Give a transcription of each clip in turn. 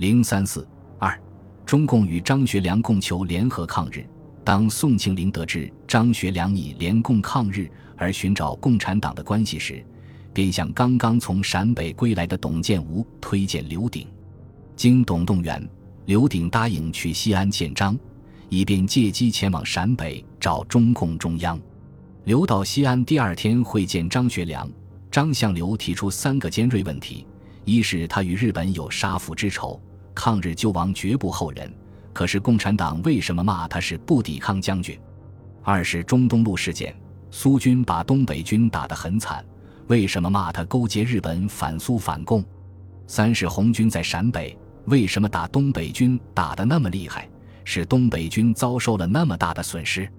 零三四二，中共与张学良共求联合抗日。当宋庆龄得知张学良拟联共抗日而寻找共产党的关系时，便向刚刚从陕北归来的董建吾推荐刘鼎。经董动员，刘鼎答应去西安见张，以便借机前往陕北找中共中央。刘到西安第二天会见张学良，张向刘提出三个尖锐问题：一是他与日本有杀父之仇，抗日救亡绝不后人。可是共产党为什么骂他是不抵抗将军？二是中东路事件，苏军把东北军打得很惨，为什么骂他勾结日本反苏反共？三是红军在陕北，为什么打东北军打得那么厉害？使东北军遭受了那么大的损失？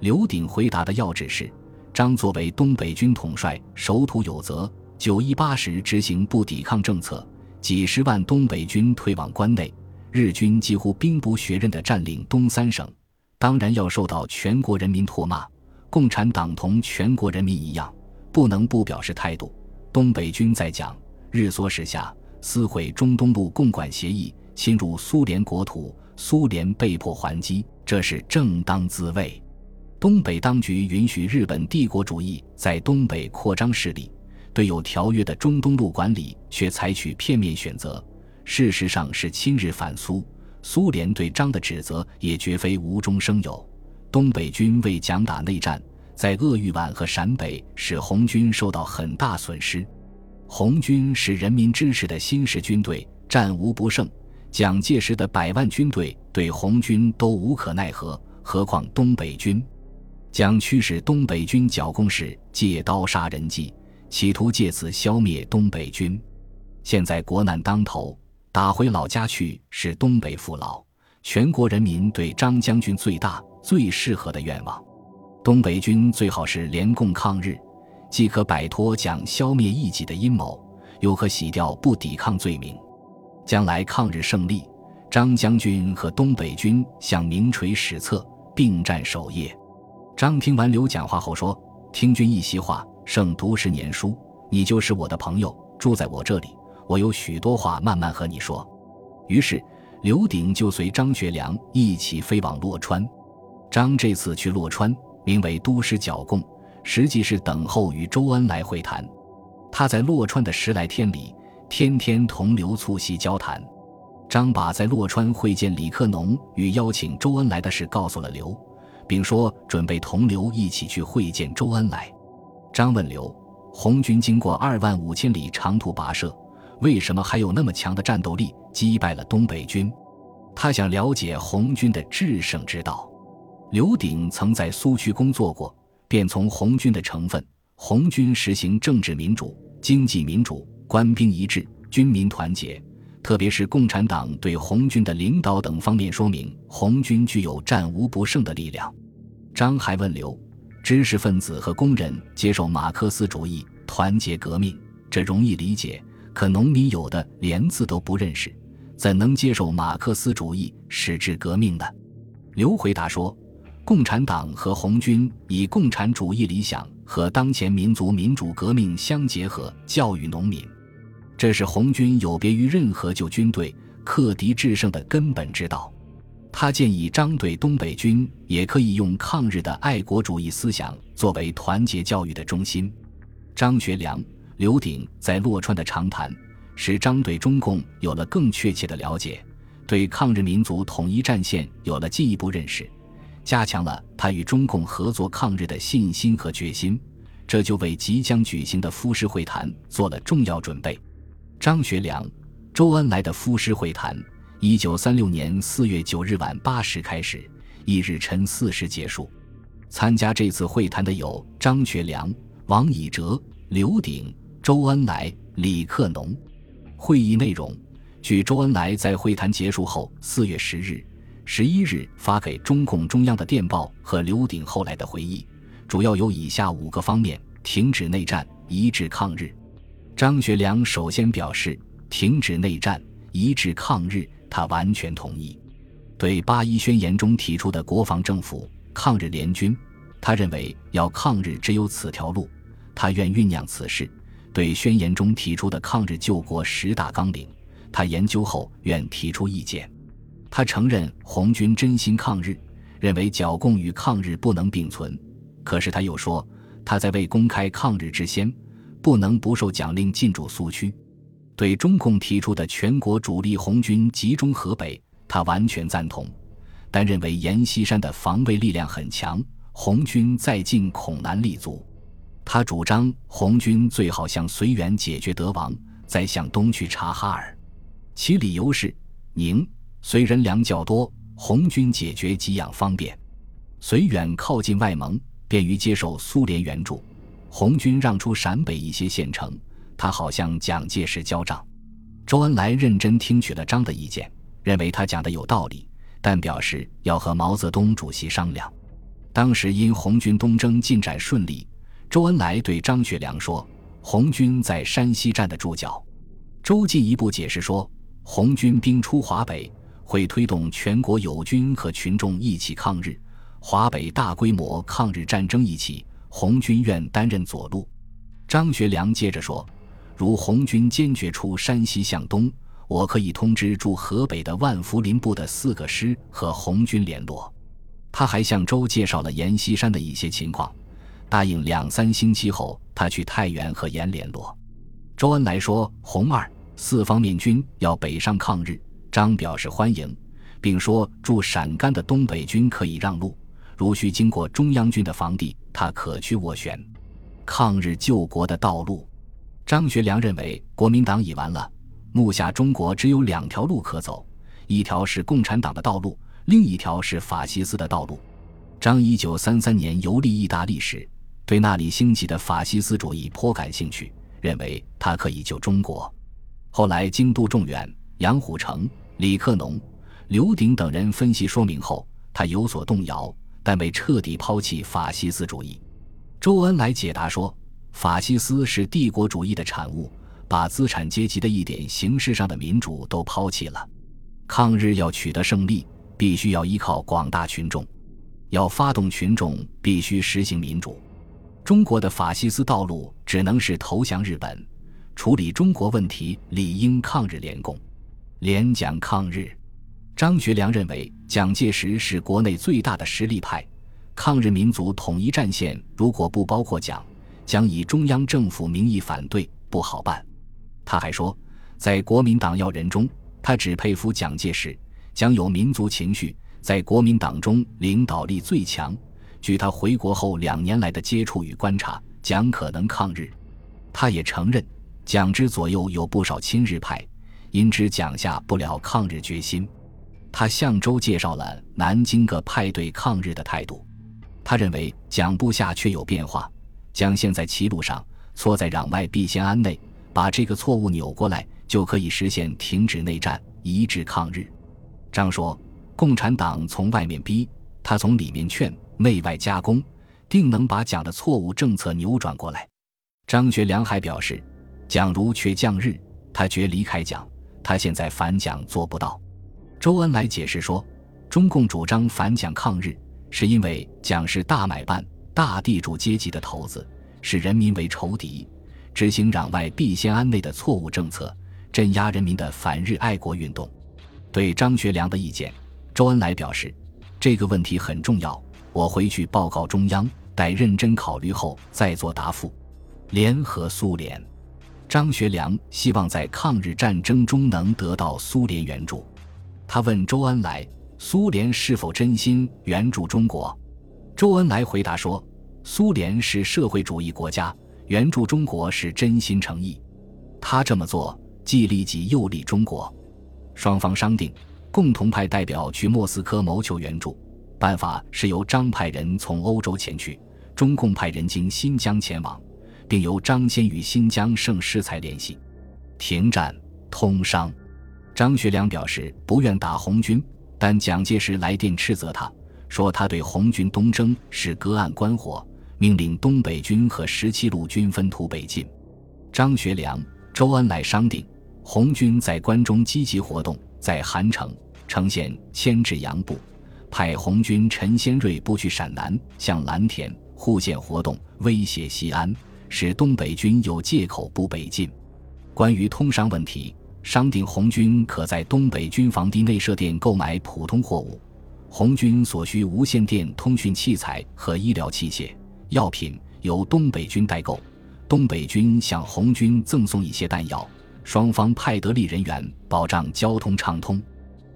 刘鼎回答的要旨是：张作为东北军统帅，守土有责。九一八时执行不抵抗政策，几十万东北军退往关内。日军几乎兵不血刃地占领东三省，当然要受到全国人民唾骂。共产党同全国人民一样，不能不表示态度。东北军在讲日唆时下撕毁中东路共管协议，侵入苏联国土，苏联被迫还击，这是正当自卫。东北当局允许日本帝国主义在东北扩张势力，对有条约的中东路管理却采取片面选择。事实上是亲日反苏，苏联对张的指责也绝非无中生有。东北军为蒋打内战，在鄂豫皖和陕北使红军受到很大损失。红军是人民支持的新式军队，战无不胜。蒋介石的百万军队对红军都无可奈何，何况东北军？蒋驱使东北军剿共时借刀杀人计，企图借此消灭东北军。现在国难当头。打回老家去是东北父老、全国人民对张将军最大、最适合的愿望。东北军最好是联共抗日，既可摆脱蒋消灭异己的阴谋，又可洗掉不抵抗罪名。将来抗日胜利，张将军和东北军向名垂史册，并占首页。张听完刘讲话后说：“听君一席话，胜读十年书。你就是我的朋友，住在我这里。”我有许多话慢慢和你说。于是，刘鼎就随张学良一起飞往洛川。张这次去洛川，名为都师剿共，实际是等候与周恩来会谈。他在洛川的十来天里，天天同刘促膝交谈。张把在洛川会见李克农与邀请周恩来的事告诉了刘，并说准备同刘一起去会见周恩来。张问刘：红军经过二万五千里长途跋涉。为什么还有那么强的战斗力击败了东北军？他想了解红军的制胜之道。刘鼎曾在苏区工作过，便从红军的成分：红军实行政治民主、经济民主、官兵一致、军民团结，特别是共产党对红军的领导等方面，说明红军具有战无不胜的力量。张还问刘：知识分子和工人接受马克思主义，团结革命，这容易理解。可农民有的连字都不认识，怎能接受马克思主义，矢志革命呢？刘回答说：“共产党和红军以共产主义理想和当前民族民主革命相结合，教育农民，这是红军有别于任何旧军队克敌制胜的根本之道。”他建议张对东北军也可以用抗日的爱国主义思想作为团结教育的中心。张学良。刘鼎在洛川的长谈，使张对中共有了更确切的了解，对抗日民族统一战线有了进一步认识，加强了他与中共合作抗日的信心和决心，这就为即将举行的夫师会谈做了重要准备。张学良、周恩来的夫师会谈，一九三六年四月九日晚八时开始，一日晨四时结束。参加这次会谈的有张学良、王以哲、刘鼎。周恩来、李克农，会议内容，据周恩来在会谈结束后四月十日、十一日发给中共中央的电报和刘鼎后来的回忆，主要有以下五个方面：停止内战，一致抗日。张学良首先表示，停止内战，一致抗日，他完全同意。对八一宣言中提出的国防政府、抗日联军，他认为要抗日只有此条路，他愿酝酿此事。对宣言中提出的抗日救国十大纲领，他研究后愿提出意见。他承认红军真心抗日，认为剿共与抗日不能并存。可是他又说，他在未公开抗日之先，不能不受蒋令进驻苏区。对中共提出的全国主力红军集中河北，他完全赞同，但认为阎锡山的防卫力量很强，红军再进恐难立足。他主张红军最好向绥远解决德王，再向东去察哈尔。其理由是：宁、绥人粮较多，红军解决给养方便；绥远靠近外蒙，便于接受苏联援助。红军让出陕北一些县城，他好向蒋介石交账。周恩来认真听取了张的意见，认为他讲的有道理，但表示要和毛泽东主席商量。当时因红军东征进展顺利。周恩来对张学良说：“红军在山西站的住脚。”周进一步解释说：“红军兵出华北，会推动全国友军和群众一起抗日，华北大规模抗日战争一起，红军愿担任左路。”张学良接着说：“如红军坚决出山西向东，我可以通知驻河北的万福林部的四个师和红军联络。”他还向周介绍了阎锡山的一些情况。答应两三星期后，他去太原和阎联络。周恩来说：“红二四方面军要北上抗日。”张表示欢迎，并说驻陕甘的东北军可以让路，如需经过中央军的防地，他可去斡旋抗日救国的道路。张学良认为国民党已完了，目下中国只有两条路可走：一条是共产党的道路，另一条是法西斯的道路。张一九三三年游历意大利时。对那里兴起的法西斯主义颇感兴趣，认为他可以救中国。后来经杜仲远、杨虎城、李克农、刘鼎等人分析说明后，他有所动摇，但未彻底抛弃法西斯主义。周恩来解答说：“法西斯是帝国主义的产物，把资产阶级的一点形式上的民主都抛弃了。抗日要取得胜利，必须要依靠广大群众，要发动群众，必须实行民主。”中国的法西斯道路只能是投降日本，处理中国问题理应抗日联共，联蒋抗日。张学良认为蒋介石是国内最大的实力派，抗日民族统一战线如果不包括蒋，将以中央政府名义反对，不好办。他还说，在国民党要人中，他只佩服蒋介石，蒋有民族情绪，在国民党中领导力最强。据他回国后两年来的接触与观察，蒋可能抗日。他也承认，蒋之左右有不少亲日派，因之蒋下不了抗日决心。他向周介绍了南京各派对抗日的态度。他认为蒋部下却有变化，蒋现在歧路上，错在攘外必先安内，把这个错误扭过来，就可以实现停止内战，一致抗日。张说，共产党从外面逼，他从里面劝。内外夹攻，定能把蒋的错误政策扭转过来。张学良还表示，蒋如缺降日，他决离开蒋。他现在反蒋做不到。周恩来解释说，中共主张反蒋抗日，是因为蒋是大买办、大地主阶级的头子，视人民为仇敌，执行攘外必先安内的错误政策，镇压人民的反日爱国运动。对张学良的意见，周恩来表示，这个问题很重要。我回去报告中央，待认真考虑后再做答复。联合苏联，张学良希望在抗日战争中能得到苏联援助。他问周恩来：“苏联是否真心援助中国？”周恩来回答说：“苏联是社会主义国家，援助中国是真心诚意。他这么做既利己又利中国。”双方商定，共同派代表去莫斯科谋求援助。办法是由张派人从欧洲前去，中共派人经新疆前往，并由张先与新疆盛世才联系，停战通商。张学良表示不愿打红军，但蒋介石来电斥责他，说他对红军东征是隔岸观火，命令东北军和十七路军分图北进。张学良、周恩来商定，红军在关中积极活动，在韩城、呈县牵制杨部。派红军陈先锐部去陕南，向蓝田、户县活动，威胁西安，使东北军有借口不北进。关于通商问题，商定红军可在东北军防地内设店购买普通货物，红军所需无线电通讯器材和医疗器械、药品由东北军代购，东北军向红军赠送一些弹药，双方派得力人员保障交通畅通。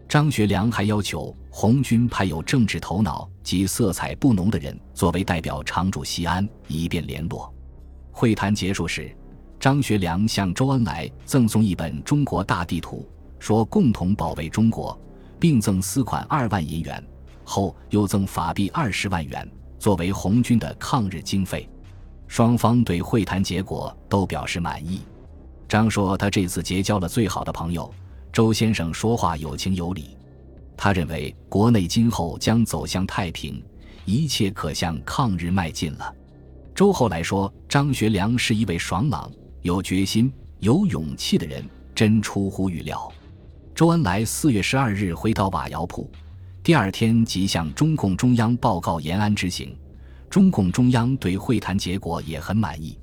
张学良还要求红军派有政治头脑及色彩不浓的人作为代表常驻西安，以便联络。会谈结束时，张学良向周恩来赠送一本中国大地图，说共同保卫中国，并赠私款二万银元，后又赠法币二十万元作为红军的抗日经费。双方对会谈结果都表示满意。张说他这次结交了最好的朋友。周先生说话有情有理，他认为国内今后将走向太平，一切可向抗日迈进了。周后来说，张学良是一位爽朗、有决心、有勇气的人，真出乎预料。周恩来四月十二日回到瓦窑铺，第二天即向中共中央报告延安之行。中共中央对会谈结果也很满意，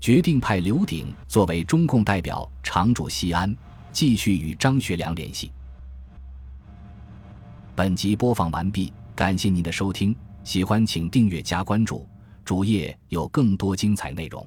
决定派刘鼎作为中共代表常驻西安。继续与张学良联系。本集播放完毕，感谢您的收听，喜欢请订阅加关注，主页有更多精彩内容。